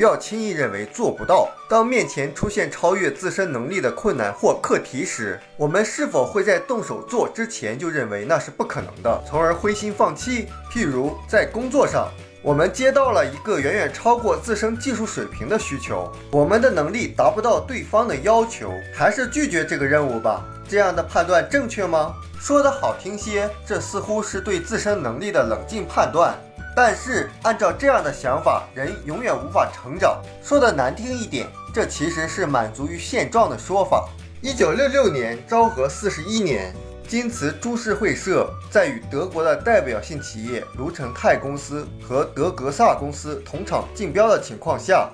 不要轻易认为做不到。当面前出现超越自身能力的困难或课题时，我们是否会在动手做之前就认为那是不可能的，从而灰心放弃？譬如在工作上，我们接到了一个远远超过自身技术水平的需求，我们的能力达不到对方的要求，还是拒绝这个任务吧？这样的判断正确吗？说的好听些，这似乎是对自身能力的冷静判断。但是，按照这样的想法，人永远无法成长。说的难听一点，这其实是满足于现状的说法。一九六六年，昭和四十一年，京瓷株式会社在与德国的代表性企业卢成泰公司和德格萨公司同厂竞标的情况下。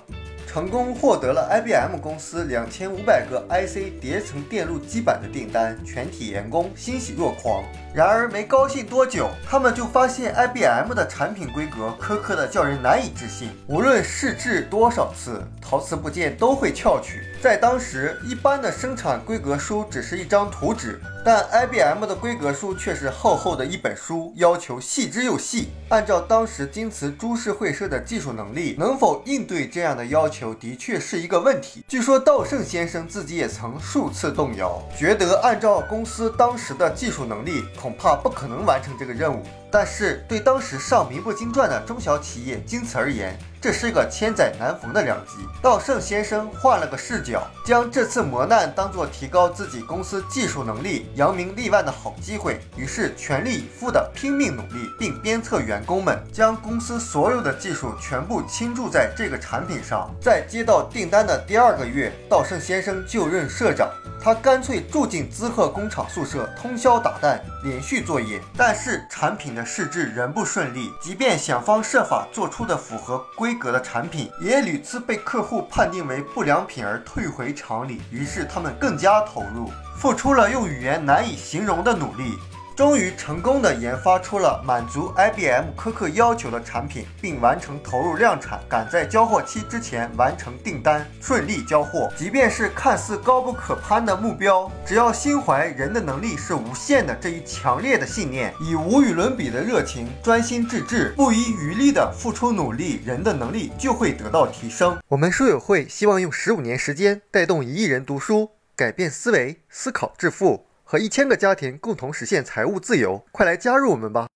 成功获得了 IBM 公司两千五百个 IC 叠层电路基板的订单，全体员工欣喜若狂。然而没高兴多久，他们就发现 IBM 的产品规格苛刻的叫人难以置信，无论试制多少次，陶瓷部件都会翘曲。在当时，一般的生产规格书只是一张图纸。但 IBM 的规格书却是厚厚的一本书，要求细之又细。按照当时京瓷株式会社的技术能力，能否应对这样的要求，的确是一个问题。据说稻盛先生自己也曾数次动摇，觉得按照公司当时的技术能力，恐怕不可能完成这个任务。但是对当时尚名不经传的中小企业京瓷而言，这是个千载难逢的良机。道盛先生换了个视角，将这次磨难当作提高自己公司技术能力、扬名立万的好机会，于是全力以赴地拼命努力，并鞭策员工们将公司所有的技术全部倾注在这个产品上。在接到订单的第二个月，道盛先生就任社长。他干脆住进滋贺工厂宿舍，通宵达旦，连续作业。但是产品的试制仍不顺利，即便想方设法做出的符合规格的产品，也屡次被客户判定为不良品而退回厂里。于是他们更加投入，付出了用语言难以形容的努力。终于成功的研发出了满足 IBM 苛刻要求的产品，并完成投入量产，赶在交货期之前完成订单，顺利交货。即便是看似高不可攀的目标，只要心怀人的能力是无限的这一强烈的信念，以无与伦比的热情，专心致志，不遗余力的付出努力，人的能力就会得到提升。我们书友会希望用十五年时间带动一亿人读书，改变思维，思考致富。和一千个家庭共同实现财务自由，快来加入我们吧！